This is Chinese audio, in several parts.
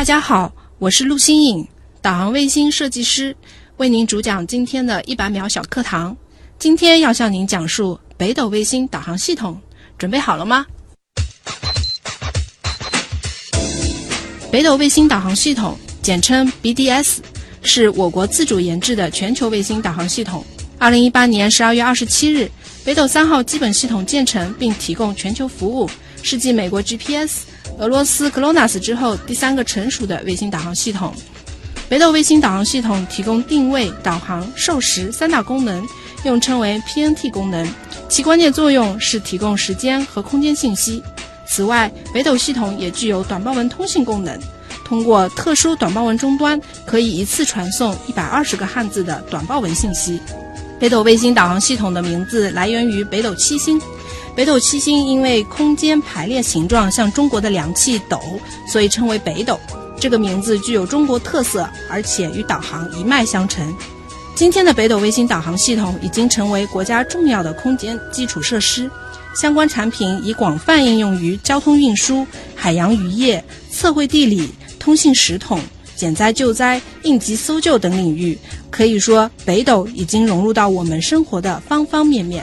大家好，我是陆新颖，导航卫星设计师，为您主讲今天的一百秒小课堂。今天要向您讲述北斗卫星导航系统，准备好了吗？北斗卫星导航系统，简称 BDS，是我国自主研制的全球卫星导航系统。二零一八年十二月二十七日，北斗三号基本系统建成并提供全球服务，是继美国 GPS。俄罗斯 GLONASS 之后第三个成熟的卫星导航系统，北斗卫星导航系统提供定位、导航、授时三大功能，又称为 PNT 功能。其关键作用是提供时间和空间信息。此外，北斗系统也具有短报文通信功能，通过特殊短报文终端，可以一次传送一百二十个汉字的短报文信息。北斗卫星导航系统的名字来源于北斗七星。北斗七星因为空间排列形状像中国的量器斗，所以称为北斗。这个名字具有中国特色，而且与导航一脉相承。今天的北斗卫星导航系统已经成为国家重要的空间基础设施，相关产品已广泛应用于交通运输、海洋渔业、测绘地理、通信时统、减灾救灾、应急搜救等领域。可以说，北斗已经融入到我们生活的方方面面。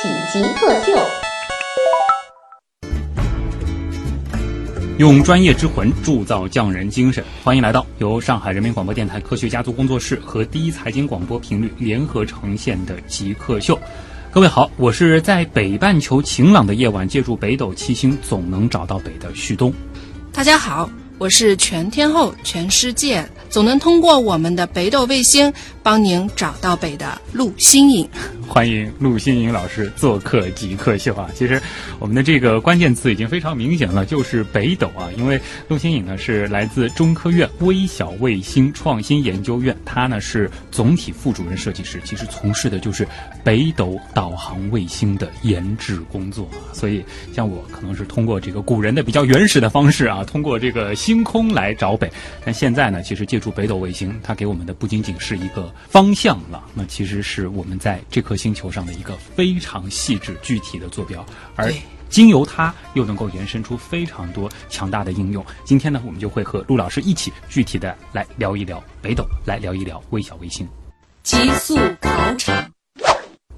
正在为您开启极客秀，用专业之魂铸造匠人精神。欢迎来到由上海人民广播电台科学家族工作室和第一财经广播频率联合呈现的极客秀。各位好，我是在北半球晴朗的夜晚借助北斗七星总能找到北的旭东。大家好，我是全天候全世界总能通过我们的北斗卫星帮您找到北的陆新颖。欢迎陆新颖老师做客极客秀啊！其实我们的这个关键词已经非常明显了，就是北斗啊。因为陆新颖呢是来自中科院微小卫星创新研究院，他呢是总体副主任设计师，其实从事的就是北斗导航卫星的研制工作啊。所以像我可能是通过这个古人的比较原始的方式啊，通过这个星空来找北。但现在呢，其实借助北斗卫星，它给我们的不仅仅是一个方向了，那其实是我们在这颗星球上的一个非常细致具体的坐标，而经由它又能够延伸出非常多强大的应用。今天呢，我们就会和陆老师一起具体的来聊一聊北斗，来聊一聊微小卫星。极速考场，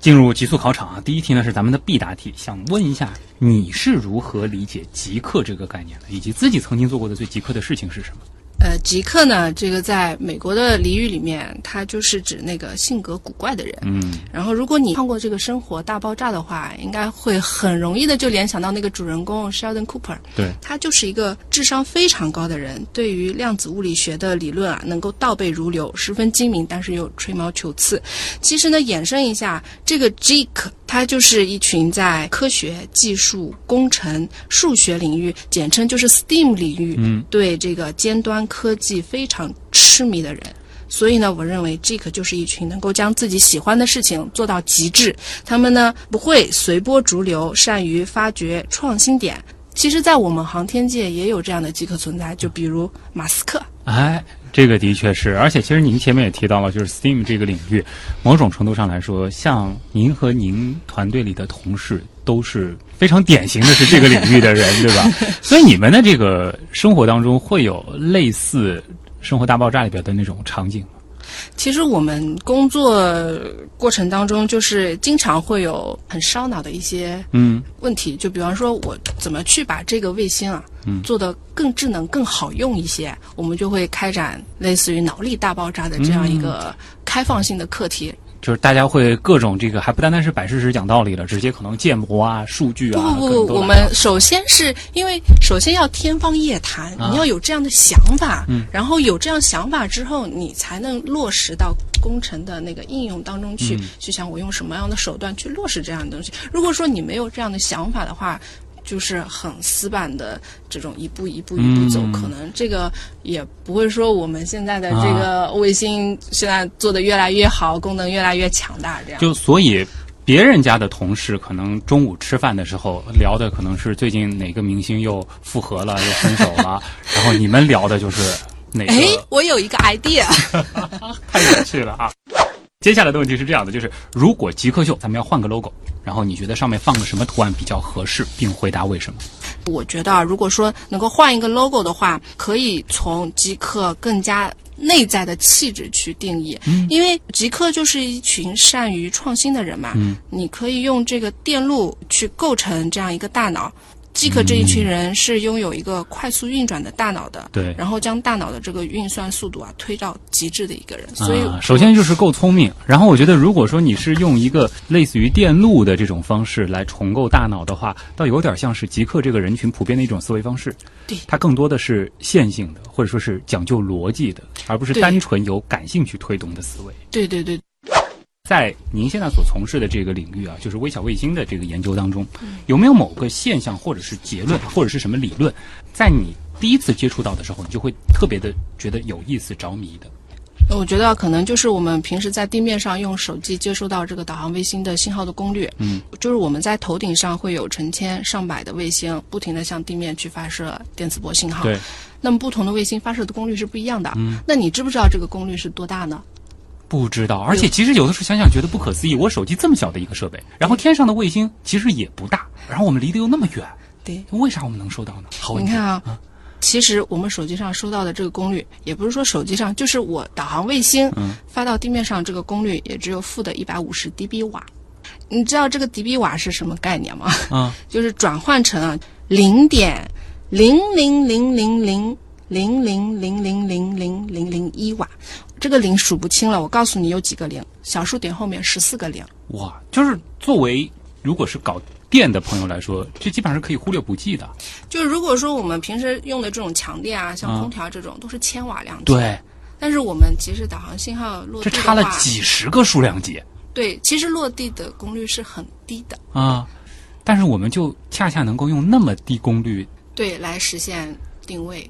进入极速考场啊，第一题呢是咱们的必答题，想问一下你是如何理解极客这个概念的，以及自己曾经做过的最极客的事情是什么？呃，极客呢，这个在美国的俚语里面，它就是指那个性格古怪的人。嗯，然后，如果你看过这个《生活大爆炸》的话，应该会很容易的就联想到那个主人公 Sheldon Cooper。对，他就是一个智商非常高的人，对于量子物理学的理论啊，能够倒背如流，十分精明，但是又吹毛求疵。其实呢，衍生一下，这个 Geek，它就是一群在科学、技术、工程、数学领域，简称就是 STEAM 领域，嗯，对这个尖端科技非常痴迷的人。所以呢，我认为 Geek 就是一群能够将自己喜欢的事情做到极致。他们呢不会随波逐流，善于发掘创新点。其实，在我们航天界也有这样的极客存在，就比如马斯克。哎，这个的确是，而且其实您前面也提到了，就是 STEAM 这个领域，某种程度上来说，像您和您团队里的同事都是非常典型的是这个领域的人，对吧？所以你们的这个生活当中会有类似《生活大爆炸》里边的那种场景吗？其实我们工作过程当中，就是经常会有很烧脑的一些嗯。问题，就比方说，我怎么去把这个卫星啊，做得更智能、更好用一些，我们就会开展类似于脑力大爆炸的这样一个开放性的课题。就是大家会各种这个，还不单单是摆事实讲道理了，直接可能建模啊、数据啊，不不不，我们首先是因为首先要天方夜谭，啊你要有这样的想法，嗯。然后有这样想法之后，你才能落实到工程的那个应用当中去，嗯。去想我用什么样的手段去落实这样的东西。如果说你没有这样的想法的话，就是很死板的这种一步一步一步走，嗯可能这个也不会说我们现在的这个卫星现在做的越来越好，功能越来越强大，这样。就所以。别人家的同事可能中午吃饭的时候聊的可能是最近哪个明星又复合了又分手了，然后你们聊的就是哪个哎，我有一个 idea。太有趣了啊！接下来的问题是这样的，就是如果极客秀咱们要换个 logo，然后你觉得上面放个什么图案比较合适，并回答为什么？我觉得啊，如果说能够换一个 logo 的话，可以从极客更加内在的气质去定义。嗯，因为极客就是一群善于创新的人嘛。嗯，你可以用这个电路去构成这样一个大脑。极客这一群人是拥有一个快速运转的大脑的，对然后将大脑的这个运算速度啊推到极致的一个人，所以、啊，首先就是够聪明。然后我觉得，如果说你是用一个类似于电路的这种方式来重构大脑的话，倒有点像是极客这个人群普遍的一种思维方式。对它更多的是线性的，或者说是讲究逻辑的，而不是单纯由感性去推动的思维。对对对，在您现在所从事的这个领域啊，就是微小卫星的这个研究当中，有没有某个现象或者是结论，或者是什么理论，在你第一次接触到的时候，你就会特别的觉得有意思、着迷的？我觉得可能就是我们平时在地面上用手机接收到这个导航卫星的信号的功率，嗯，就是我们在头顶上会有成千上百的卫星不停地向地面去发射电磁波信号，对，那么不同的卫星发射的功率是不一样的，嗯，那你知不知道这个功率是多大呢？不知道，而且其实有的时候想想觉得不可思议，我手机这么小的一个设备，然后天上的卫星其实也不大，然后我们离得又那么远，对，为啥我们能收到呢？好问题。你看啊。其实我们手机上收到的这个功率，也不是说手机上，就是我导航卫星嗯发到地面上这个功率，也只有负的一百五十 dB 瓦。你知道这个 dB 瓦是什么概念吗？嗯，就是转换成啊零点零零零零零零零零零零零零零一瓦，这个零数不清了。我告诉你有几个零，小数点后面十四个零。哇，就是作为如果是搞电的朋友来说，这基本上是可以忽略不计的。就是如果说我们平时用的这种强电啊，像嗯空调这种，都是千瓦量级。。对，但是我们其实导航信号落地的这差了，几十个数量级对，其实落地的功率是很低的，啊！但是我们就恰恰能够用那么低功率，对，来实现定位。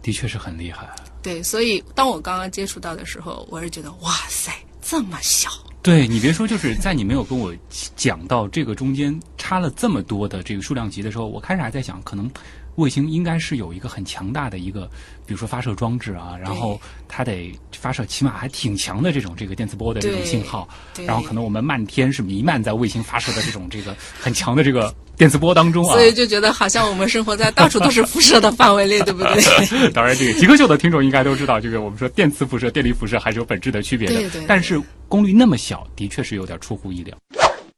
的确是很厉害。对，所以当我刚刚接触到的时候，我是觉得哇塞，这么小。对你别说，就是在你没有跟我讲到这个中间差了这么多的这个数量级的时候，我开始还在想，可能卫星应该是有一个很强大的一个，比如说发射装置啊，然后它得发射起码还挺强的这种这个电磁波的这种信号，然后可能我们漫天是弥漫在卫星发射的这种这个很强的这个电磁波当中啊所。以就觉得好像我们生活在到处都是辐射的范围内，对不对？当然，这个极客秀的听众应该都知道，这个我们说电磁辐射、电离辐射还是有本质的区别的。对对对但是功率那么小，的确是有点出乎意料。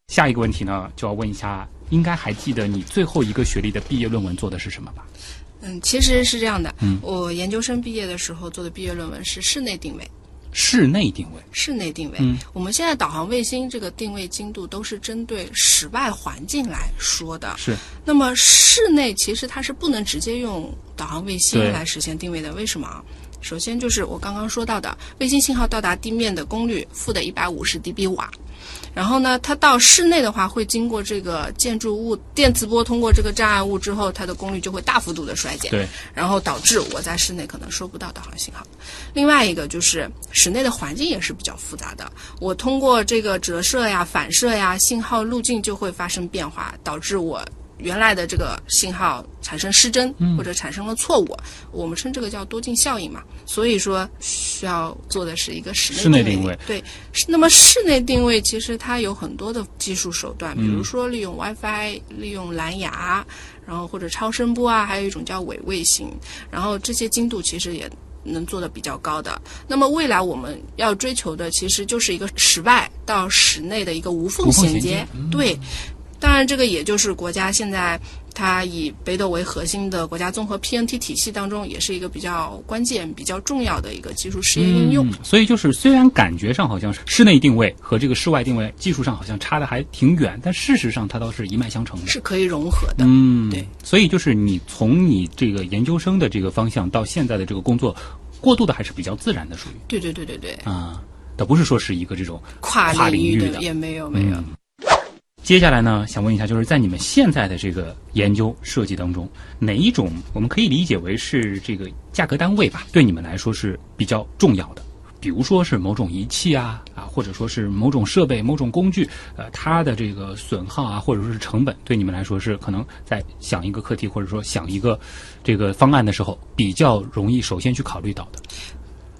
下一个问题呢，就要问一下，应该还记得你最后一个学历的毕业论文做的是什么吧？嗯，其实是这样的，嗯我研究生毕业的时候做的毕业论文是室内定位。室内定位。室内定位，嗯我们现在导航卫星这个定位精度都是针对室外环境来说的。是，那么室内其实它是不能直接用导航卫星来实现定位的，为什么啊？首先就是我刚刚说到的，卫星信号到达地面的功率负的一百五十 dB 瓦，然后呢，它到室内的话会经过这个建筑物电磁波通过这个障碍物之后，它的功率就会大幅度的衰减。对，然后导致我在室内可能收不到导航信号。另外一个就是室内的环境也是比较复杂的，我通过这个折射呀、反射呀，信号路径就会发生变化，导致我。原来的这个信号产生失真，或者产生了错误，我们称这个叫多镜效应嘛。所以说，需要做的是一个室内定定位对，那么室内定位其实它有很多的技术手段，比如说利用 WiFi、利用蓝牙，然后或者超声波啊，还有一种叫伪卫星，然后这些精度其实也能做的比较高的。那么未来我们要追求的其实就是一个室外到室内的一个无缝衔衔接，接嗯对。当然，这个也就是国家现在它以北斗为核心的国家综合 PNT 体系当中，也是一个比较关键、比较重要的一个技术实验应用。嗯，所以就是虽然感觉上好像是室内定位和这个室外定位技术上好像差的还挺远，但事实上它倒是一脉相承的。是可以融合的。嗯，对。所以就是你从你这个研究生的这个方向到现在的这个工作，过渡的还是比较自然的，属于对对对对对，啊，倒不是说是一个这种跨跨领域的的也没有没有。嗯接下来呢，想问一下，就是在你们现在的这个研究设计当中，哪一种我们可以理解为是这个价格单位吧？对你们来说是比较重要的，比如说是某种仪器啊啊，或者说是某种设备、某种工具，呃，它的这个损耗啊，或者说是成本，对你们来说是可能在想一个课题或者说想一个这个方案的时候，比较容易首先去考虑到的。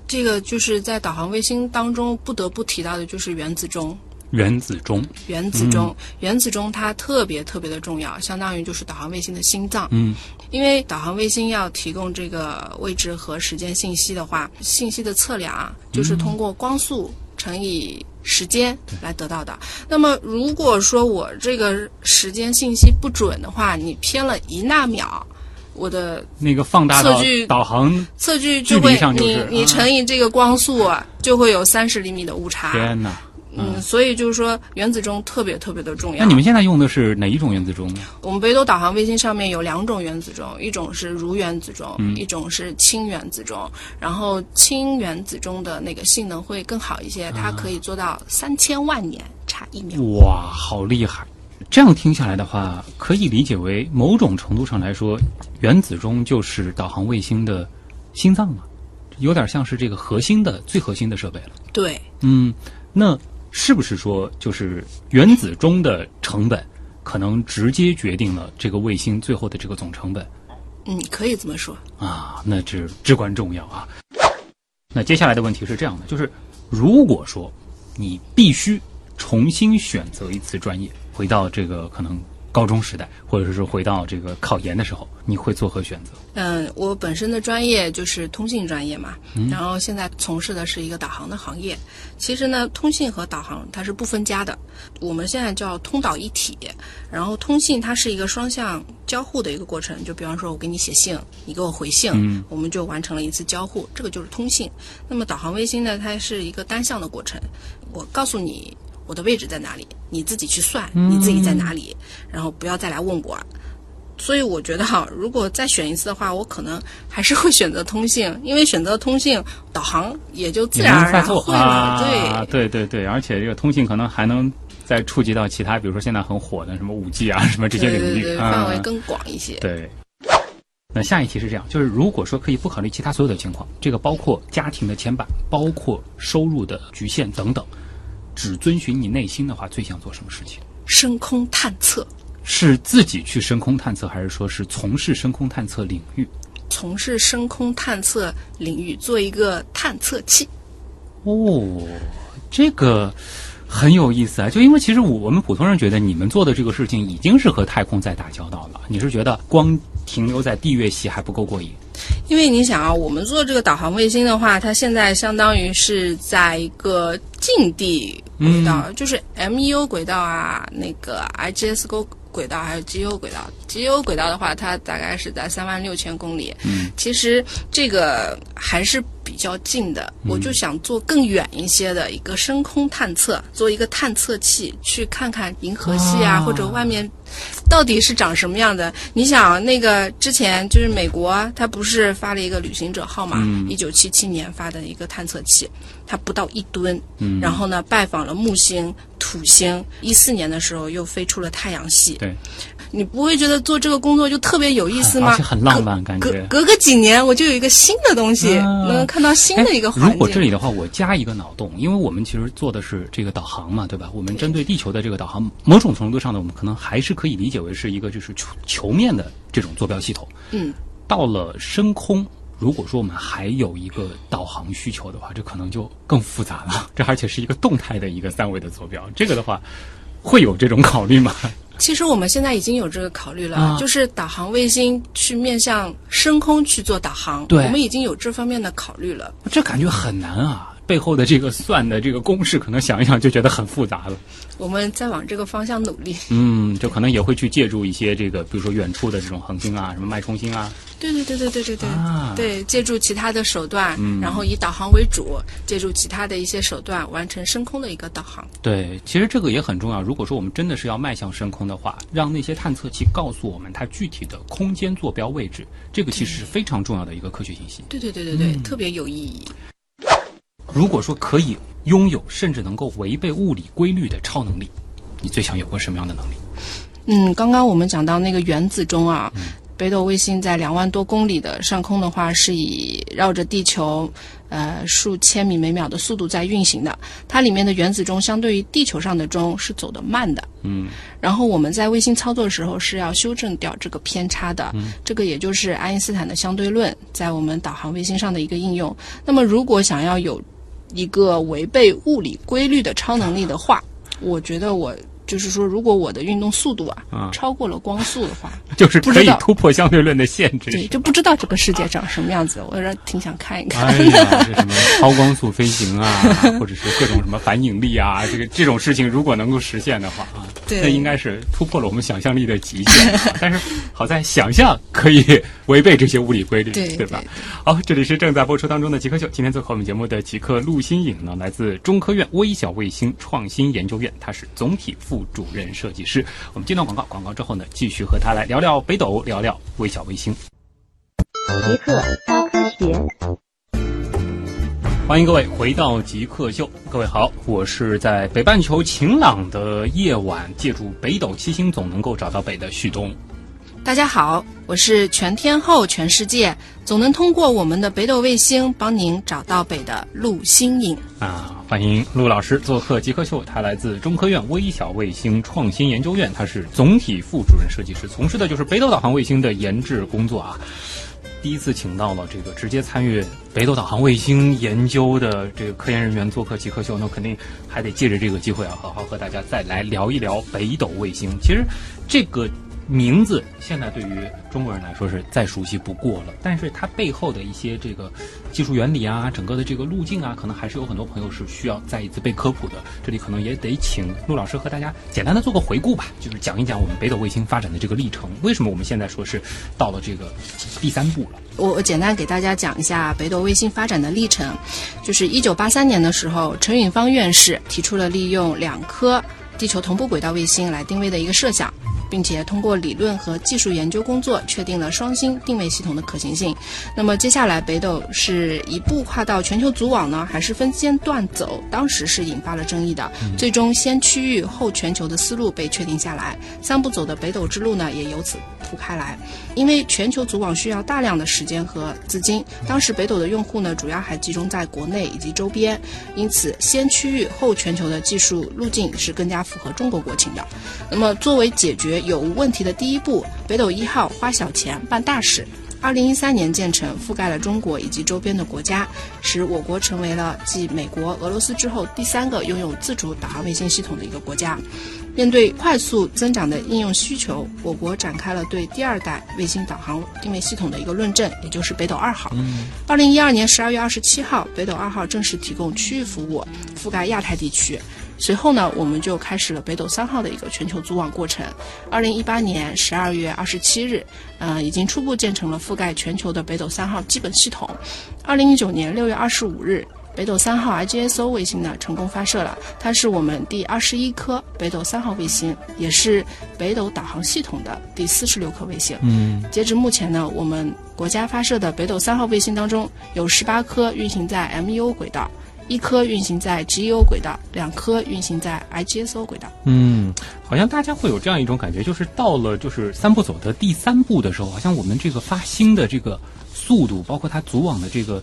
这个就是在导航卫星当中不得不提到的，就是原子钟。原子钟，原子钟，原子钟它特别特别的重要，相当于就是导航卫星的心脏。嗯，因为导航卫星要提供这个位置和时间信息的话，信息的测量啊，就是通过光速乘以时间来得到的。那么如果说我这个时间信息不准的话，你偏了一纳秒，我的那个放大测距导航，测距就会你你啊乘以这个光速啊，就会有三十厘米的误差。天哪！嗯，所以就是说原子钟特别特别的重要。那你们现在用的是哪一种原子钟呢？我们北斗导航卫星上面有两种原子钟，一种是如原子钟，嗯一种是氢原子钟。然后氢原子钟的那个性能会更好一些，啊它可以做到三千万年差一秒。哇，好厉害！这样听下来的话，可以理解为某种程度上来说，原子钟就是导航卫星的心脏嘛，有点像是这个核心的最核心的设备了。对，嗯，那是不是说就是原子钟的成本可能直接决定了这个卫星最后的这个总成本嗯，可以这么说。啊？那这至关重要啊。那接下来的问题是这样的，就是如果说你必须重新选择一次专业，回到这个可能高中时代，或者是回到这个考研的时候，你会作何选择？嗯，我本身的专业就是通信专业嘛，嗯然后现在从事的是一个导航的行业。其实呢，通信和导航它是不分家的，我们现在叫通导一体。然后通信它是一个双向交互的一个过程，就比方说我给你写信，你给我回信，嗯我们就完成了一次交互，这个就是通信。那么导航卫星呢，它是一个单向的过程，我告诉你我的位置在哪里，你自己去算你自己在哪里，然后不要再来问我。所以我觉得哈，如果再选一次的话，我可能还是会选择通信，因为选择通信，导航也就自然而然会了。啊，对，对对对，而且这个通信可能还能再触及到其他，比如说现在很火的什么五 G 啊，什么这些领域对对对，啊，范围更广一些。对。那下一题是这样，就是如果说可以不考虑其他所有的情况，这个包括家庭的牵绊，包括收入的局限等等，只遵循你内心的话，最想做什么事情？深空探测，是自己去深空探测，还是说是从事深空探测领域？从事深空探测领域，做一个探测器。哦，这个很有意思啊！就因为其实我我们普通人觉得你们做的这个事情已经是和太空在打交道了，你是觉得光停留在地月系还不够过瘾？因为你想啊，我们做这个导航卫星的话，它现在相当于是在一个近地轨道，就是 MEO 轨道啊，那个 IGS 轨轨道还有 GEO 轨道。GEO 轨道的话，它大概是在三万六千公里。嗯，其实这个还是比较近的，我就想做更远一些的一个深空探测，做一个探测器，去看看银河系啊，啊或者外面到底是长什么样的。你想，那个之前就是美国，它不是发了一个旅行者号嘛？嗯一九七七年发的一个探测器，它不到一吨，嗯然后呢，拜访了木星、土星。一四年的时候又飞出了太阳系。对，你不会觉得做这个工作就特别有意思吗？而且很浪漫感觉。隔隔个几年，我就有一个新的东西，啊能看到新的一个环哎境。如果这里的话，我加一个脑洞，因为我们其实做的是这个导航嘛，对吧？我们针对地球的这个导航，某种程度上呢，我们可能还是可以理解为是一个就是球球面的这种坐标系统。嗯，到了深空，如果说我们还有一个导航需求的话，这可能就更复杂了。这而且是一个动态的一个三维的坐标，这个的话，会有这种考虑吗？其实我们现在已经有这个考虑了，啊就是导航卫星去面向深空去做导航，对我们已经有这方面的考虑了。这感觉很难啊！背后的这个算的这个公式，可能想一想就觉得很复杂了。我们在往这个方向努力。嗯，就可能也会去借助一些这个，比如说远处的这种恒星啊，什么脉冲星啊。对对对对对对对，啊对，借助其他的手段，嗯然后以导航为主，借助其他的一些手段完成深空的一个导航。对，其实这个也很重要。如果说我们真的是要迈向深空的话，让那些探测器告诉我们它具体的空间坐标位置，这个其实是非常重要的一个科学信息。对对对对对，嗯特别有意义。如果说可以拥有甚至能够违背物理规律的超能力，你最想有过什么样的能力？嗯，刚刚我们讲到那个原子钟啊，北斗卫星在两万多公里的上空的话，是以绕着地球呃数千米每秒的速度在运行的。它里面的原子钟相对于地球上的钟是走得慢的。嗯然后我们在卫星操作的时候是要修正掉这个偏差的，这个也就是爱因斯坦的相对论在我们导航卫星上的一个应用。那么如果想要有一个违背物理规律的超能力的话，我觉得我就是说，如果我的运动速度啊、啊超过了光速的话，就是可以突破相对论的限制。对，就不知道这个世界长什么样子，我有点挺想看一看。哎呀，这什么超光速飞行啊，或者是各种什么反引力啊，这个这种事情如果能够实现的话啊，对那应该是突破了我们想象力的极限。啊但是好在想象可以违背这些物理规律，对吧？好，这里是正在播出当中的极客秀，今天做客我们节目的极客陆新颖呢，来自中科院微小卫星创新研究院，他是总体副主任设计师。我们接段广告，广告之后呢，继续和他来聊聊北斗，聊聊微小卫星。极客高科学。欢迎各位回到极客秀，各位好，我是在北半球晴朗的夜晚，借助北斗七星总能够找到北的旭东。大家好，我是全天候全世界总能通过我们的北斗卫星帮您找到北的陆星影。啊，欢迎陆老师做客极客秀，他来自中科院微小卫星创新研究院，他是总体副主任设计师，从事的就是北斗导航卫星的研制工作啊。第一次请到了这个直接参与北斗导航卫星研究的这个科研人员做客极客秀，那肯定还得借着这个机会啊，好好和大家再来聊一聊北斗卫星。其实这个名字现在对于中国人来说是再熟悉不过了，但是它背后的一些这个技术原理啊，整个的这个路径啊，可能还是有很多朋友是需要再一次被科普的。这里可能也得请陆老师和大家简单的做个回顾吧，就是讲一讲我们北斗卫星发展的这个历程，为什么我们现在说是到了这个第三步了？我我简单给大家讲一下北斗卫星发展的历程，就是一九八三年的时候，陈允芳院士提出了利用两颗地球同步轨道卫星来定位的一个设想。并且通过理论和技术研究工作，确定了双星定位系统的可行性。那么接下来，北斗是一步跨到全球组网呢，还是分阶段走？当时是引发了争议的。最终，先区域后全球的思路被确定下来，三步走的北斗之路呢，也由此铺开来。因为全球组网需要大量的时间和资金，当时北斗的用户呢，主要还集中在国内以及周边，因此先区域后全球的技术路径是更加符合中国国情的。那么，作为解决有无问题的第一步，北斗一号花小钱办大事。二零一三年建成，覆盖了中国以及周边的国家，使我国成为了继美国、俄罗斯之后第三个拥有自主导航卫星系统的一个国家。面对快速增长的应用需求，我国展开了对第二代卫星导航定位系统的一个论证，也就是北斗二号。二零一二年十二月二十七号，北斗二号正式提供区域服务，覆盖亚太地区。随后呢，我们就开始了北斗三号的一个全球组网过程。二零一八年十二月二十七日，呃，已经初步建成了覆盖全球的北斗三号基本系统。二零一九年六月二十五日。北斗三号 IGSO 卫星呢成功发射了，它是我们第二十一颗北斗三号卫星，也是北斗导航系统的第四十六颗卫星。嗯，截至目前呢，我们国家发射的北斗三号卫星当中，有十八颗运行在 MEO 轨道，一颗运行在 GEO 轨道，两颗运行在 IGSO 轨道。嗯，好像大家会有这样一种感觉，就是到了就是三步走的第三步的时候，好像我们这个发星的这个速度，包括它组网的这个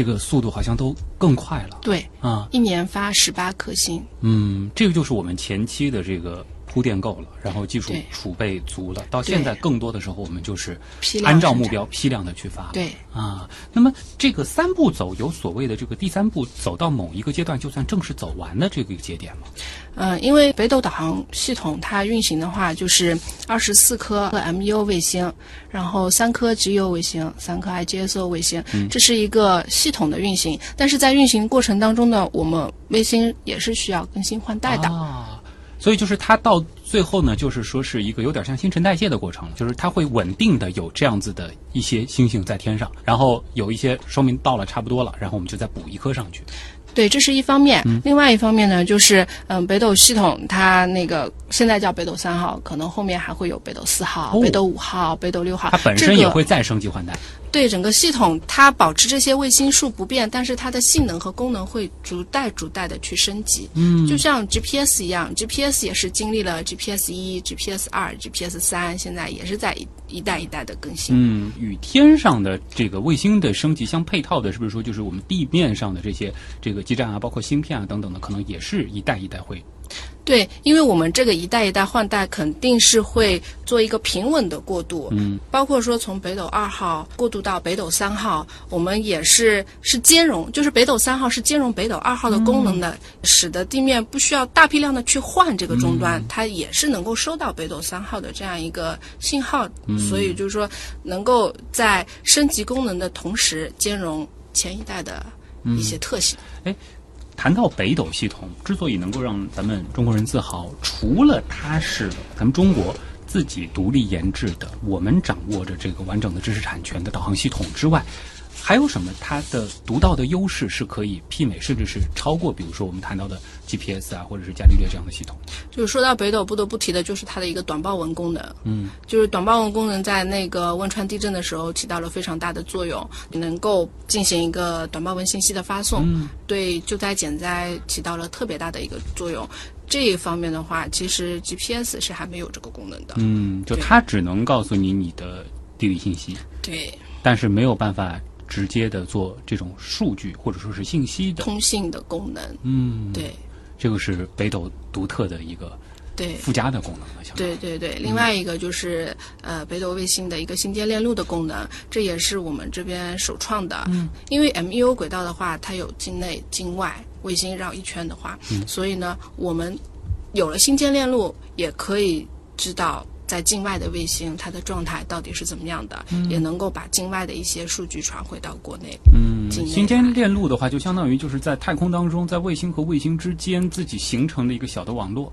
这个速度，好像都更快了对，啊。一年发十八颗星。嗯，这个就是我们前期的这个铺垫够了，然后技术储备足了，到现在更多的时候，我们就是按照目标批量的去发。对啊，那么这个三步走有所谓的这个第三步走到某一个阶段，就算正式走完的这个节点吗？嗯，因为北斗导航系统它运行的话，就是二十四颗 MEO 卫星，然后三颗 GEO 卫星，三颗 IGSO 卫星，这是一个系统的运行。但是在运行过程当中呢，我们卫星也是需要更新换代的。啊，所以就是它到最后呢，就是说是一个有点像新陈代谢的过程了，就是它会稳定的有这样子的一些星星在天上，然后有一些说明到了差不多了，然后我们就再补一颗上去。对，这是一方面。嗯另外一方面呢，就是嗯，北斗系统它那个现在叫北斗三号，可能后面还会有北斗四号、哦北斗五号、北斗六号。它本身也会再升级换代。对整个系统，它保持这些卫星数不变，但是它的性能和功能会逐代逐代的去升级。嗯，就像 GPS 一样，GPS 也是经历了 GPS 一、GPS 二、GPS 三，现在也是在一一代一代的更新。嗯，与天上的这个卫星的升级相配套的，是不是说就是我们地面上的这些这个基站啊，包括芯片啊等等的，可能也是一代一代会对，因为我们这个一代一代换代，肯定是会做一个平稳的过渡。嗯，包括说从北斗二号过渡到北斗三号，我们也是是兼容，就是北斗三号是兼容北斗二号的功能的，使得地面不需要大批量的去换这个终端，它也是能够收到北斗三号的这样一个信号。所以就是说，能够在升级功能的同时，兼容前一代的一些特性。谈到北斗系统，之所以能够让咱们中国人自豪，除了它是咱们中国自己独立研制的，我们掌握着这个完整的知识产权的导航系统之外，还有什么？它的独到的优势是可以媲美，甚至是超过，比如说我们谈到的 GPS 啊，或者是伽利略这样的系统？就是说到北斗，不得不提的就是它的一个短报文功能。嗯，就是短报文功能在那个汶川地震的时候起到了非常大的作用，能够进行一个短报文信息的发送，对救灾减灾起到了特别大的一个作用。这一方面的话，其实 GPS 是还没有这个功能的。嗯，就它只能告诉你你的地理信息，对，但是没有办法直接的做这种数据或者说是信息的。通信的功能。嗯，对这个是北斗独特的一个对。附加的功能了，对对对，另外一个就是呃北斗卫星的一个星间链路的功能，这也是我们这边首创的。嗯，因为 MEO 轨道的话，它有境内、境外卫星绕一圈的话，所以呢，我们有了星间链路，也可以知道。在境外的卫星，它的状态到底是怎么样的，也能够把境外的一些数据传回到国内。嗯，星间链路的话，就相当于就是在太空当中，在卫星和卫星之间自己形成的一个小的网络。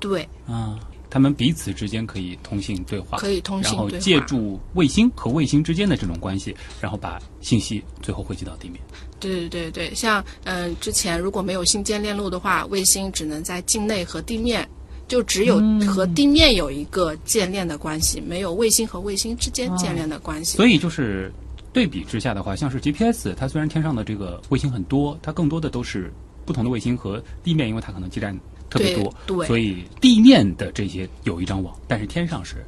对，啊，他们彼此之间可以通信对话，可以通信对话。然后借助卫星和卫星之间的这种关系，然后把信息最后汇集到地面。对对对对，像嗯、之前如果没有星间链路的话，卫星只能在境内和地面，就只有和地面有一个建链的关系，没有卫星和卫星之间建链的关系。所以就是对比之下的话，像是 GPS，它虽然天上的这个卫星很多，它更多的都是不同的卫星和地面，因为它可能基站特别多，对。对所以地面的这些有一张网，但是天上是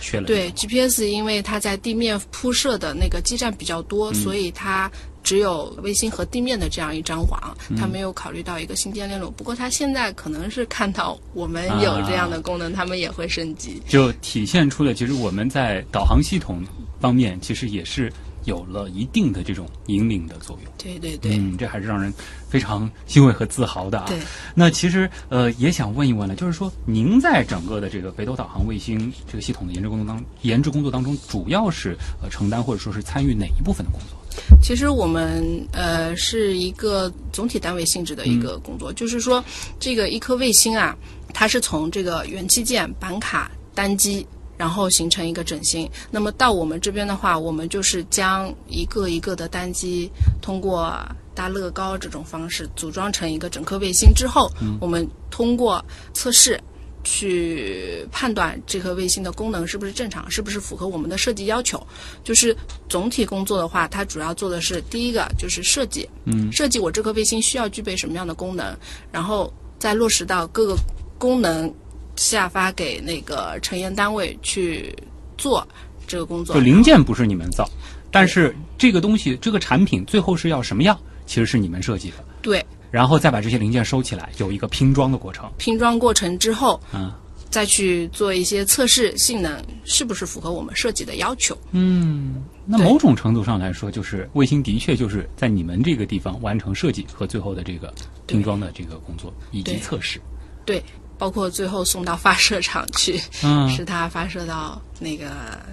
缺了对 GPS，因为它在地面铺设的那个基站比较多，所以它只有卫星和地面的这样一张网，它没有考虑到一个新建链路。不过它现在可能是看到我们有这样的功能，他们也会升级。就体现出了其实我们在导航系统方面其实也是有了一定的这种引领的作用。对对对。嗯，这还是让人非常欣慰和自豪的啊。对，那其实呃也想问一问呢，就是说您在整个的这个北斗导航卫星这个系统的研制工作当研制工作当中，主要是呃承担或者说是参与哪一部分的工作？其实我们呃是一个总体单位性质的一个工作，就是说这个一颗卫星啊，它是从这个元器件、板卡、单机。然后形成一个整形。那么到我们这边的话，我们就是将一个一个的单机通过搭乐高这种方式组装成一个整颗卫星之后，我们通过测试去判断这颗卫星的功能是不是正常，是不是符合我们的设计要求。就是总体工作的话，它主要做的是第一个就是设计，嗯，设计我这颗卫星需要具备什么样的功能，然后再落实到各个功能下发给那个成员单位去做这个工作。就。零件不是你们造，但是这个东西这个产品最后是要什么样，其实是你们设计的，对，然后再把这些零件收起来，有一个拼装的过程。拼装过程之后，嗯，再去做一些测试，性能是不是符合我们设计的要求。嗯，那某种程度上来说，就是卫星的确就是在你们这个地方完成设计和最后的这个拼装的这个工作以及测试。对，包括最后送到发射场去，嗯使它发射到那个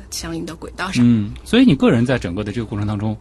相应的轨道上。嗯，所以你个人在整个的这个过程当中，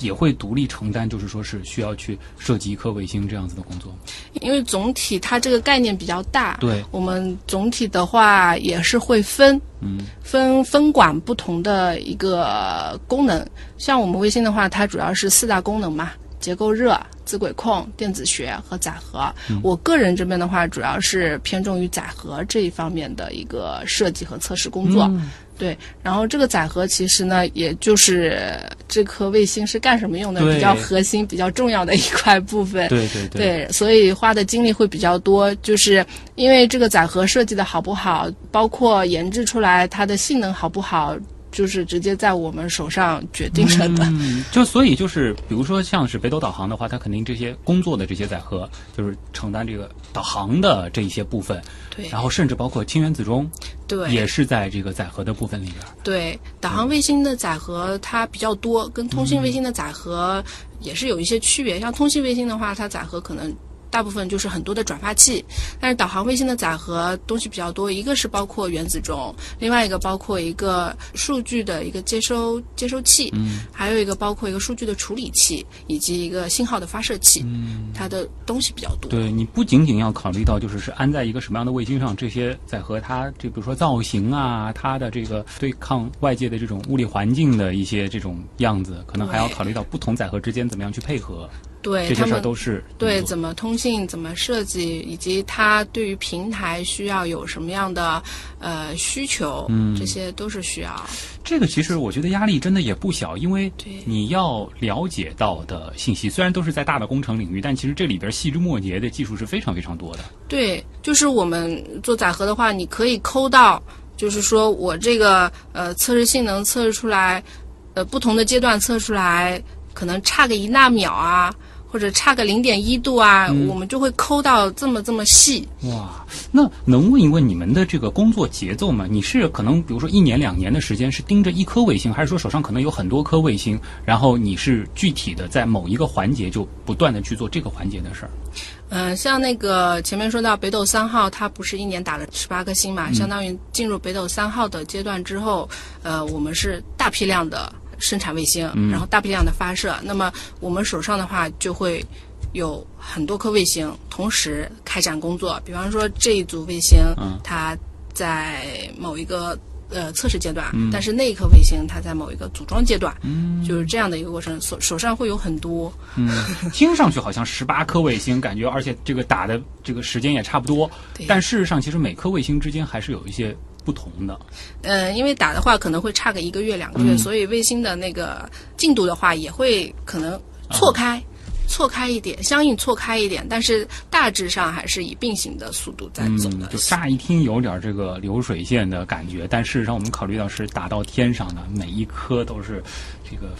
也会独立承担，就是说是需要去设计一颗卫星这样子的工作。因为总体它这个概念比较大，对我们总体的话也是会分，嗯，分分管不同的一个功能。像我们卫星的话，它主要是四大功能嘛，结构热、子轨控、电子学和载荷。我个人这边的话，主要是偏重于载荷这一方面的一个设计和测试工作。对，然后这个载荷其实呢，也就是这颗卫星是干什么用的，比较核心、比较重要的一块部分。对对对，对，所以花的精力会比较多，就是因为这个载荷设计的好不好，包括研制出来它的性能好不好，就是直接在我们手上决定了的。嗯，就所以就是，比如说像是北斗导航的话，它肯定这些工作的这些载荷，就是承担这个导航的这一些部分，对然后甚至包括氢原子钟，对，也是在这个载荷的部分里边。对，导航卫星的载荷它比较多，跟通信卫星的载荷也是有一些区别。像通信卫星的话，它载荷可能大部分就是很多的转发器，但是导航卫星的载荷东西比较多，一个是包括原子钟，另外一个包括一个数据的一个接收接收器，嗯，还有一个包括一个数据的处理器，以及一个信号的发射器，嗯，它的东西比较多。对你不仅仅要考虑到就是是安在一个什么样的卫星上，这些载荷它这比如说造型啊，它的这个对抗外界的这种物理环境的一些这种样子，可能还要考虑到不同载荷之间怎么样去配合，这些事儿对他们都是对，怎么通信、怎么设计，以及它对于平台需要有什么样的呃需求，嗯，这些都是需要。这个其实我觉得压力真的也不小，因为你要了解到的信息虽然都是在大的工程领域，但其实这里边细枝末节的技术是非常非常多的。对，就是我们做载荷的话，你可以抠到，就是说我这个呃测试性能测试出来，呃不同的阶段测出来，可能差个一纳秒啊，或者差个零点一度啊，我们就会抠到这么这么细。哇，那能问一问你们的这个工作节奏吗？你是可能比如说一年两年的时间是盯着一颗卫星，还是说手上可能有很多颗卫星，然后你是具体的在某一个环节就不断的去做这个环节的事儿？嗯，像那个前面说到北斗三号，它不是一年打了十八颗星嘛，相当于进入北斗三号的阶段之后，呃，我们是大批量的生产卫星，然后大批量的发射。那么我们手上的话就会有很多颗卫星同时开展工作，比方说这一组卫星，它在某一个。呃，测试阶段，但是那一颗卫星它在某一个组装阶段，就是这样的一个过程，手手上会有很多，听上去好像十八颗卫星，感觉而且这个打的这个时间也差不多，但事实上其实每颗卫星之间还是有一些不同的。呃，因为打的话可能会差个一个月两个月，所以卫星的那个进度的话也会可能错开。错开一点，相应错开一点，但是大致上还是以并行的速度在走的。嗯，就乍一听有点这个流水线的感觉，但事实上我们考虑到是打到天上的，每一颗都是这个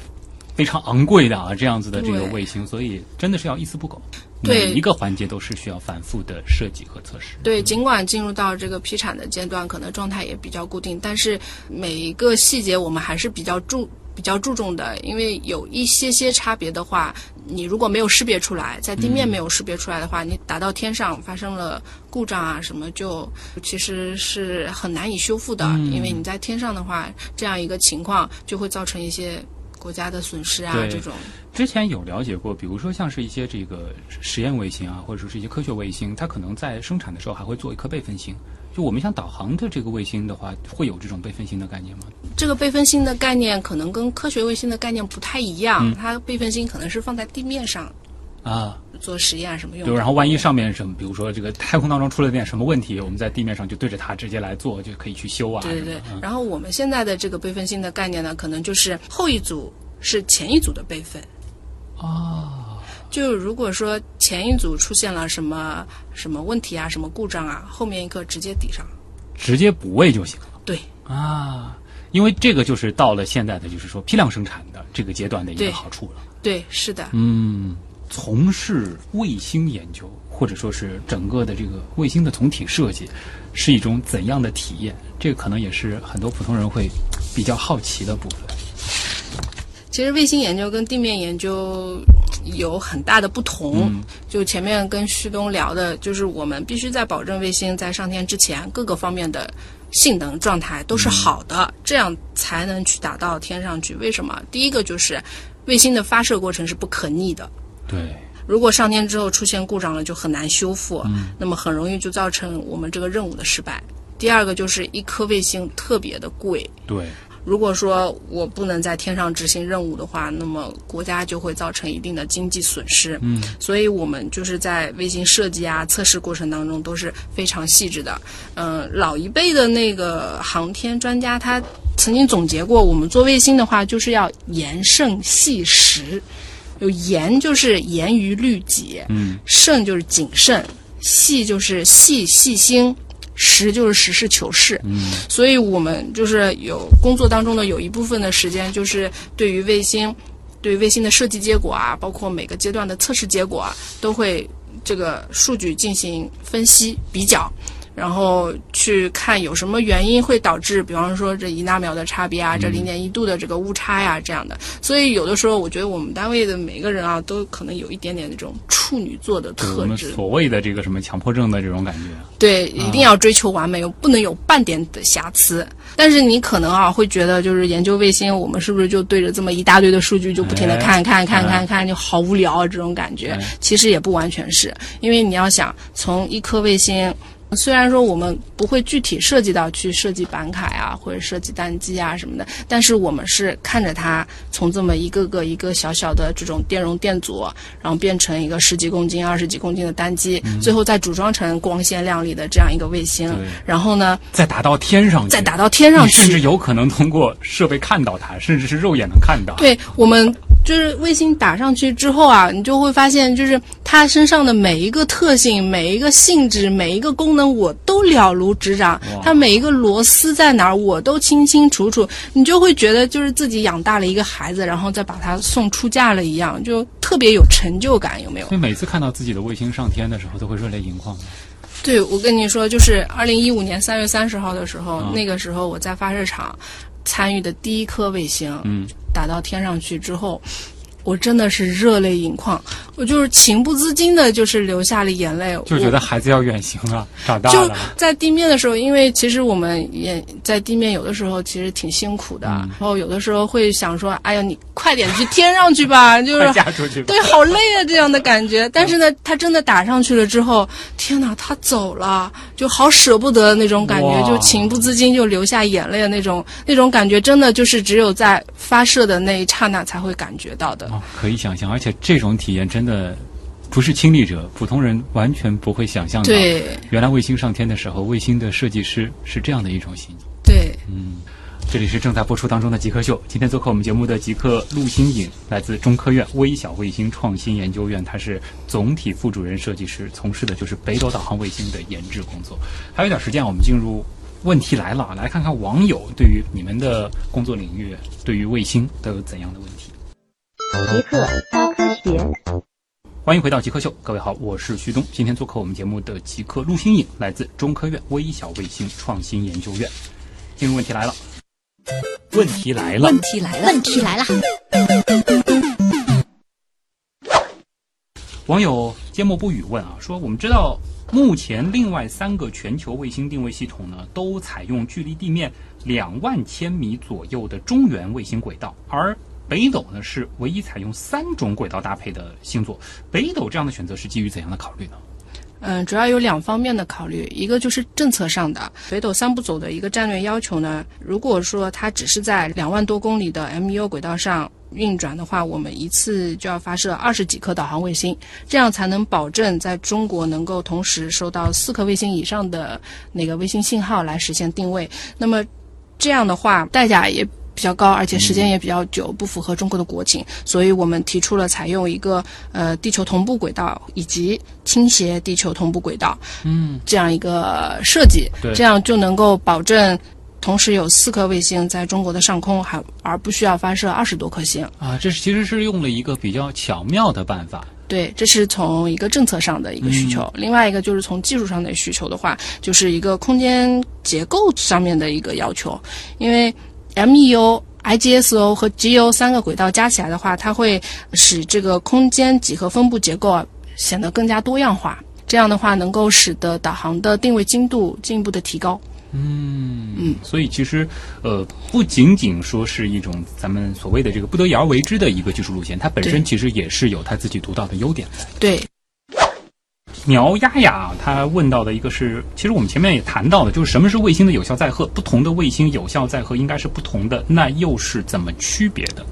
非常昂贵的啊，这样子的这个卫星，所以真的是要一丝不苟，对。每一个环节都是需要反复的设计和测试。对，尽管进入到这个批产的阶段，可能状态也比较固定，但是每一个细节我们还是比较注比较注重的，因为有一些些差别的话，你如果没有识别出来，在地面没有识别出来的话，你打到天上发生了故障啊什么，就其实是很难以修复的，因为你在天上的话，这样一个情况就会造成一些国家的损失啊这种。之前有了解过，比如说像是一些这个实验卫星啊，或者说是一些科学卫星，它可能在生产的时候还会做一颗备份星。就我们像导航的这个卫星的话，会有这种备份星的概念吗？这个备份星的概念可能跟科学卫星的概念不太一样，它备份星可能是放在地面上啊，做实验什么用对，的。然后万一上面什么，比如说这个太空当中出了点什么问题，我们在地面上就对着它直接来做，就可以去修啊。对对对然后我们现在的这个备份性的概念呢，可能就是后一组是前一组的备份。哦，就如果说前一组出现了什么什么问题啊、什么故障啊，后面一个直接抵上。直接补位就行了对啊。因为这个就是到了现在的就是说批量生产的这个阶段的一个好处了。对，是的，嗯，从事卫星研究，或者说是整个的这个卫星的总体设计，是一种怎样的体验？这个可能也是很多普通人会比较好奇的部分。其实卫星研究跟地面研究有很大的不同。就前面跟旭东聊的，就是我们必须在保证卫星在上天之前各个方面的性能状态都是好的，这样才能去打到天上去。为什么？第一个就是卫星的发射过程是不可逆的。对。如果上天之后出现故障了，就很难修复，那么很容易就造成我们这个任务的失败。第二个就是一颗卫星特别的贵。对。如果说我不能在天上执行任务的话，那么国家就会造成一定的经济损失。嗯，所以我们就是在卫星设计啊、测试过程当中都是非常细致的。嗯，老一辈的那个航天专家他曾经总结过，我们做卫星的话就是要严慎细实。有严就是严于律己，嗯，慎就是谨慎，细就是细细心。实就是实事求是，嗯，所以我们就是有工作当中的有一部分的时间，就是对于卫星，对于卫星的设计结果啊，包括每个阶段的测试结果啊，都会这个数据进行分析比较。然后去看有什么原因会导致，比方说这一纳秒的差别啊，这零点一度的这个误差呀，这样的。所以有的时候，我觉得我们单位的每个人啊，都可能有一点点那种处女座的特质，所谓的这个什么强迫症的这种感觉。对，一定要追求完美，不能有半点的瑕疵。但是你可能啊，会觉得就是研究卫星，我们是不是就对着这么一大堆的数据就不停的看看看看看，就好无聊啊这种感觉。其实也不完全是，因为你要想从一颗卫星。虽然说我们不会具体涉及到去设计板卡啊，或者设计单机啊什么的，但是我们是看着它从这么一个个一个小小的这种电容电阻，然后变成一个十几公斤、二十几公斤的单机，最后再组装成光鲜亮丽的这样一个卫星，然后呢，再打到天上，再打到天上去，甚至有可能通过设备看到它，甚至是肉眼能看到。对我们。就是卫星打上去之后啊，你就会发现，就是它身上的每一个特性、每一个性质、每一个功能，我都了如指掌。它每一个螺丝在哪儿，我都清清楚楚。你就会觉得，就是自己养大了一个孩子，然后再把它送出嫁了一样，就特别有成就感，有没有？所以每次看到自己的卫星上天的时候，都会热泪盈眶。对，我跟你说，就是二零一五年三月三十号的时候，那个时候我在发射场。参与的第一颗卫星，嗯，打到天上去之后。我真的是热泪盈眶，我就是情不自禁的，就是流下了眼泪。就觉得孩子要远行了，长大了。就在地面的时候，因为其实我们也在地面，有的时候其实挺辛苦的。然后有的时候会想说：“哎呀，你快点去天上去吧！” 就是嫁出去。对，好累啊，这样的感觉。但是呢，他真的打上去了之后，天哪，他走了，就好舍不得那种感觉，就情不自禁就流下眼泪的那种那种感觉，真的就是只有在发射的那一刹那才会感觉到的。可以想象，而且这种体验真的不是亲历者，普通人完全不会想象到。对，原来卫星上天的时候，卫星的设计师是这样的一种心。对，嗯，这里是正在播出当中的极客秀。今天做客我们节目的极客陆星颖，来自中科院微小卫星创新研究院，他是总体副主任设计师，从事的就是北斗导航卫星的研制工作。还有一点时间，我们进入问题来了，来看看网友对于你们的工作领域，对于卫星都有怎样的问题。极客高科学，欢迎回到极客秀，各位好，我是徐东。今天做客我们节目的极客陆星颖，来自中科院微小卫星创新研究院。进入问题来了，问题来了，问题来了，问题来了。网友缄默不语问啊，说我们知道目前另外三个全球卫星定位系统呢，都采用距离地面两万千米左右的中原卫星轨道，而北斗呢是唯一采用三种轨道搭配的星座。北斗这样的选择是基于怎样的考虑呢？嗯，主要有两方面的考虑，一个就是政策上的，北斗三步走的一个战略要求呢。如果说它只是在两万多公里的 MEO 轨道上运转的话，我们一次就要发射二十几颗导航卫星，这样才能保证在中国能够同时收到四颗卫星以上的那个卫星信号来实现定位。那么这样的话，代价也。比较高，而且时间也比较久，不符合中国的国情，所以我们提出了采用一个呃地球同步轨道以及倾斜地球同步轨道，嗯，这样一个设计，这样就能够保证同时有四颗卫星在中国的上空，还而不需要发射二十多颗星啊。这是其实是用了一个比较巧妙的办法。对，这是从一个政策上的一个需求。另外一个就是从技术上的需求的话，就是一个空间结构上面的一个要求，因为 MEO。IGSO 和 GO 三个轨道加起来的话，它会使这个空间几何分布结构啊显得更加多样化。这样的话，能够使得导航的定位精度进一步的提高。嗯嗯，所以其实呃，不仅仅说是一种咱们所谓的这个不得已而为之的一个技术路线，它本身其实也是有它自己独到的优点的。对。苗丫丫啊他问到的一个是，其实我们前面也谈到的，就是什么是卫星的有效载荷？不同的卫星有效载荷应该是不同的，那又是怎么区别的？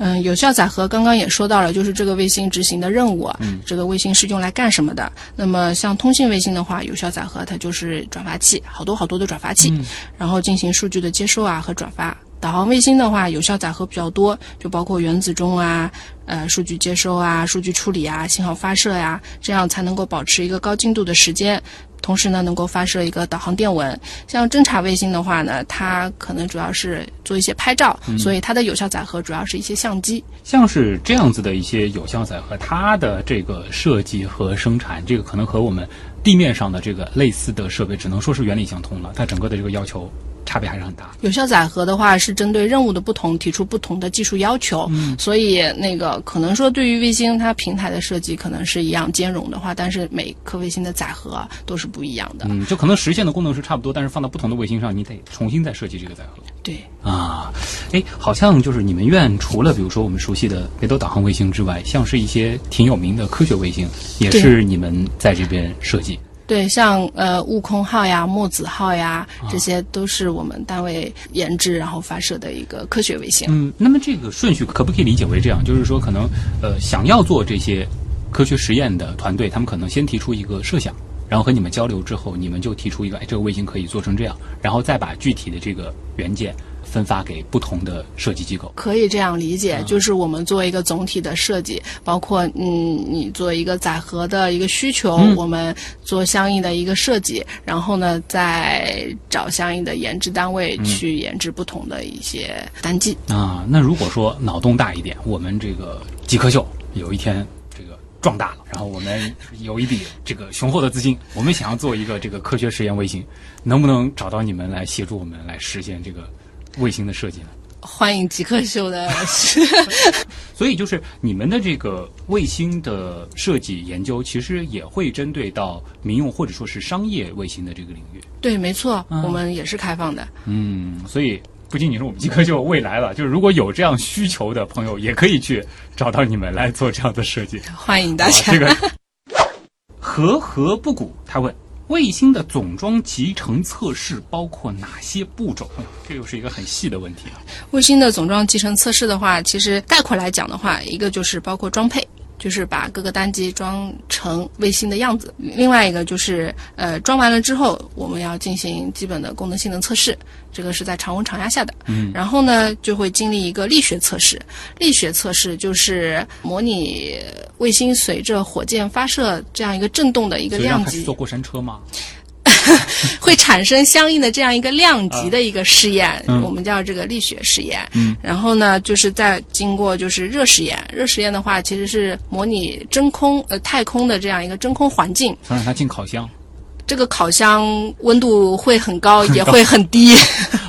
嗯，有效载荷刚刚也说到了，就是这个卫星执行的任务，嗯，这个卫星是用来干什么的？那么像通信卫星的话，有效载荷它就是转发器，好多好多的转发器，然后进行数据的接收啊和转发。导航卫星的话，有效载荷比较多，就包括原子钟啊。呃，数据接收啊，数据处理啊，信号发射呀，这样才能够保持一个高精度的时间，同时呢，能够发射一个导航电文。像侦察卫星的话呢，它可能主要是做一些拍照，所以它的有效载荷主要是一些相机。像是这样子的一些有效载荷，它的这个设计和生产，这个可能和我们地面上的这个类似的设备，只能说是原理相通了。它整个的这个要求。差别还是很大。有效载荷的话是针对任务的不同提出不同的技术要求，嗯，所以那个可能说对于卫星它平台的设计可能是一样兼容的话，但是每颗卫星的载荷都是不一样的。嗯，就可能实现的功能是差不多，但是放到不同的卫星上，你得重新再设计这个载荷。对啊，哎，好像就是你们院除了比如说我们熟悉的北斗导航卫星之外，像是一些挺有名的科学卫星，也是你们在这边设计。对，像呃悟空号呀、墨子号呀，这些都是我们单位研制然后发射的一个科学卫星。嗯，那么这个顺序可不可以理解为这样？就是说，可能呃想要做这些科学实验的团队，他们可能先提出一个设想，然后和你们交流之后，你们就提出一个，哎，这个卫星可以做成这样，然后再把具体的这个元件。分发给不同的设计机构，可以这样理解，就是我们做一个总体的设计，包括嗯，你做一个载荷的一个需求，我们做相应的一个设计，然后呢，再找相应的研制单位去研制不同的一些单机啊。那如果说脑洞大一点，我们这个极客秀有一天这个壮大了，然后我们有一笔这个雄厚的资金，我们想要做一个这个科学实验卫星，能不能找到你们来协助我们来实现这个？卫星的设计呢？欢迎极客秀的。所以就是你们的这个卫星的设计研究，其实也会针对到民用或者说是商业卫星的这个领域。对，没错，我们也是开放的。嗯，所以不仅仅是我们极客秀未来了，就是如果有这样需求的朋友，也可以去找到你们来做这样的设计。欢迎大家。这个 和和不古，他问。卫星的总装集成测试包括哪些步骤？这又是一个很细的问题啊。卫星的总装集成测试的话，其实概括来讲的话，一个就是包括装配。就是把各个单机装成卫星的样子，另外一个就是呃装完了之后，我们要进行基本的功能性能测试，这个是在常温常压下的。嗯，然后呢就会经历一个力学测试，力学测试就是模拟卫星随着火箭发射这样一个震动的一个量级。坐过山车吗？会产生相应的这样一个量级的一个试验，我们叫这个力学试验。嗯，然后呢，就是再经过就是热实验，热实验的话其实是模拟真空呃太空的这样一个真空环境，想让它进烤箱。这个烤箱温度会很高，也会很低。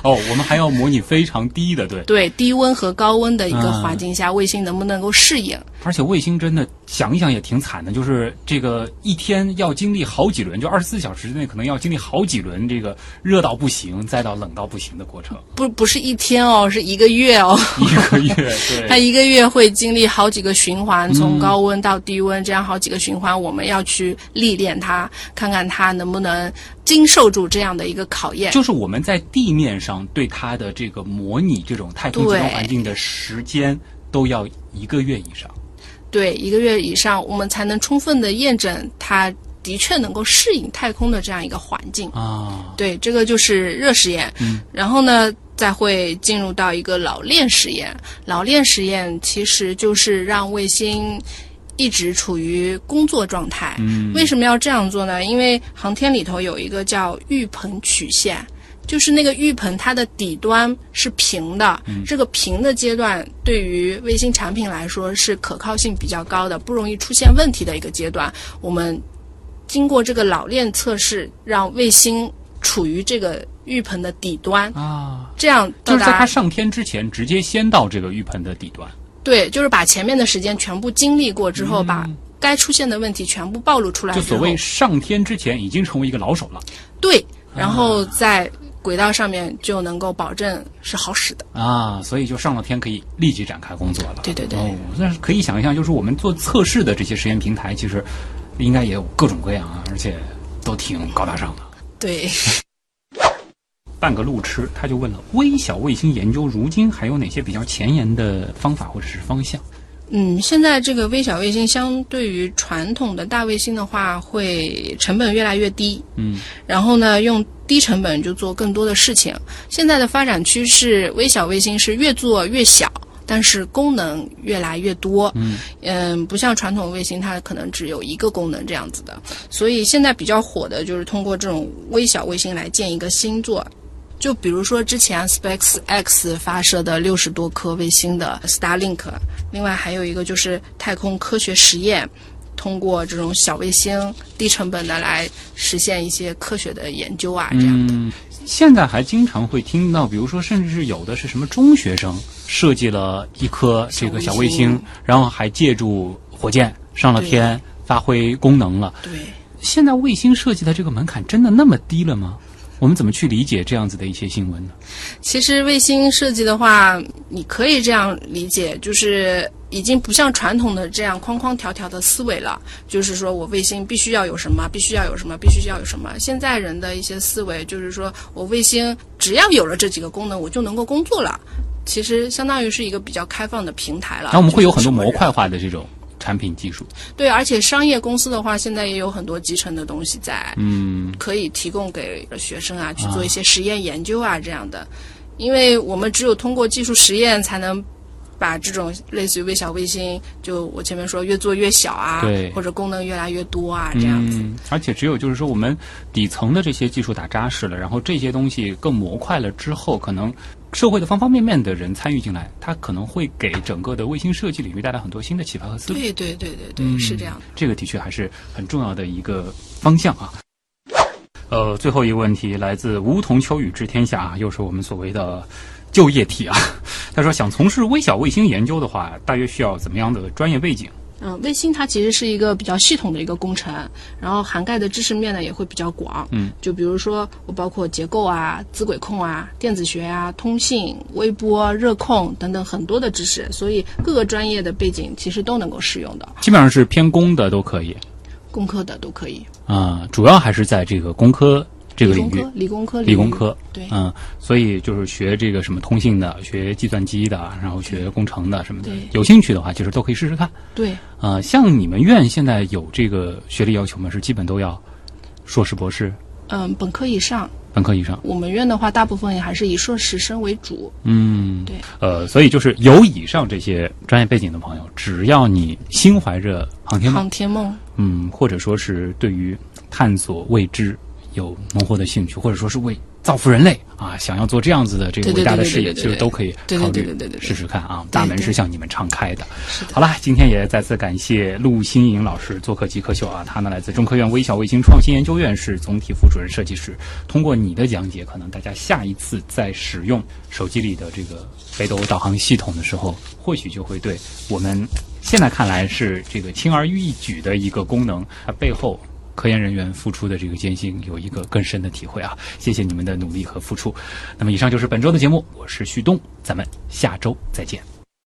哦，我们还要模拟非常低的，对 对，低温和高温的一个环境下，卫星能不能够适应？而且卫星真的想一想也挺惨的，就是这个一天要经历好几轮，就二十四小时之内可能要经历好几轮这个热到不行，再到冷到不行的过程。不，不是一天哦，是一个月哦。一个月，对。它一个月会经历好几个循环，从高温到低温，这样好几个循环，我们要去历练它，看看它能不能经受住这样的一个考验。就是我们在地面上对它的这个模拟这种太空极端环境的时间都要一个月以上。对，一个月以上，我们才能充分的验证它的确能够适应太空的这样一个环境啊。对，这个就是热实验。嗯，然后呢，再会进入到一个老练实验。老练实验其实就是让卫星一直处于工作状态。嗯，为什么要这样做呢？因为航天里头有一个叫浴盆曲线。就是那个浴盆它的底端是平的，这个平的阶段对于卫星产品来说是可靠性比较高的，不容易出现问题的一个阶段。我们经过这个老练测试，让卫星处于这个浴盆的底端啊，这样到就是在它上天之前，直接先到这个浴盆的底端。对，就是把前面的时间全部经历过之后，把该出现的问题全部暴露出来，就所谓上天之前，已经成为一个老手了。对，然后在轨道上面就能够保证是好使的。啊，所以就上了天可以立即展开工作了。对对对哦，那是可以想象，就是我们做测试的这些实验平台，其实应该也有各种各样啊，而且都挺高大上的。对，半个路痴他就问了：微小卫星研究如今还有哪些比较前沿的方法或者是方向？嗯，现在这个微小卫星相对于传统的大卫星的话，会成本越来越低。嗯，然后呢，用低成本就做更多的事情。现在的发展趋势，微小卫星是越做越小，但是功能越来越多。嗯不像传统卫星，它可能只有一个功能这样子的。所以现在比较火的就是通过这种微小卫星来建一个星座。就比如说之前 SpaceX 发射的六十多颗卫星的 Starlink，另外还有一个就是太空科学实验，通过这种小卫星低成本的来实现一些科学的研究啊，这样的。嗯，现在还经常会听到，比如说，甚至是有的是什么中学生设计了一颗这个小卫星，然后还借助火箭上了天，发挥功能了。对，现在卫星设计的这个门槛真的那么低了吗？我们怎么去理解这样子的一些新闻呢？其实卫星设计的话，你可以这样理解，就是已经不像传统的这样框框条条的思维了。就是说我卫星必须要有什么，必须要有什么，必须要有什么。现在人的一些思维就是说我卫星只要有了这几个功能，我就能够工作了。其实相当于是一个比较开放的平台了。然后我们会有很多模块化的这种产品技术。对，而且商业公司的话，现在也有很多集成的东西在，嗯，可以提供给学生啊去做一些实验研究啊这样的。因为我们只有通过技术实验，才能把这种类似于微小卫星，就我前面说越做越小啊对，或者功能越来越多啊这样子。嗯，而且只有就是说我们底层的这些技术打扎实了，然后这些东西更模块了之后，可能社会的方方面面的人参与进来，它可能会给整个的卫星设计领域带来很多新的启发和思路。对对对对对，嗯是这样的。这个的确还是很重要的一个方向啊。呃，最后一个问题来自梧桐秋雨知天下啊，又是我们所谓的就业题啊。他说，想从事微小卫星研究的话，大约需要怎么样的专业背景？嗯，卫星它其实是一个比较系统的一个工程，然后涵盖的知识面呢也会比较广。嗯，就比如说我包括结构啊、资轨控啊、电子学啊、通信、微波、热控等等很多的知识，所以各个专业的背景其实都能够适用的，基本上是偏工的都可以工科的都可以。啊、主要还是在这个工科这个领域理工科、。理工科、理工科，对嗯，所以就是学这个什么通信的，学计算机的，然后学工程的什么的，有兴趣的话，其实都可以试试看。对，呃，像你们院现在有这个学历要求吗？是基本都要硕士、博士、嗯，本科以上。本科以上？我们院的话，大部分也还是以硕士生为主。嗯，对。呃，所以就是有以上这些专业背景的朋友，只要你心怀着航天梦，航天梦，嗯，或者说是对于探索未知有浓厚的兴趣，或者说是为造福人类啊，想要做这样子的这个伟大的事业，其实都可以考虑试试看啊，大门是向你们敞开的好了，今天也再次感谢陆新颖老师做客极客秀啊，他呢来自中科院微小卫星创新研究院是总体副主任设计师。通过你的讲解，可能大家下一次在使用手机里的这个北斗导航系统的时候，或许就会对我们现在看来是这个轻而易举的一个功能，它背后。科研人员付出的这个艰辛，有一个更深的体会啊！谢谢你们的努力和付出。那么，以上就是本周的节目，我是旭东，咱们下周再见。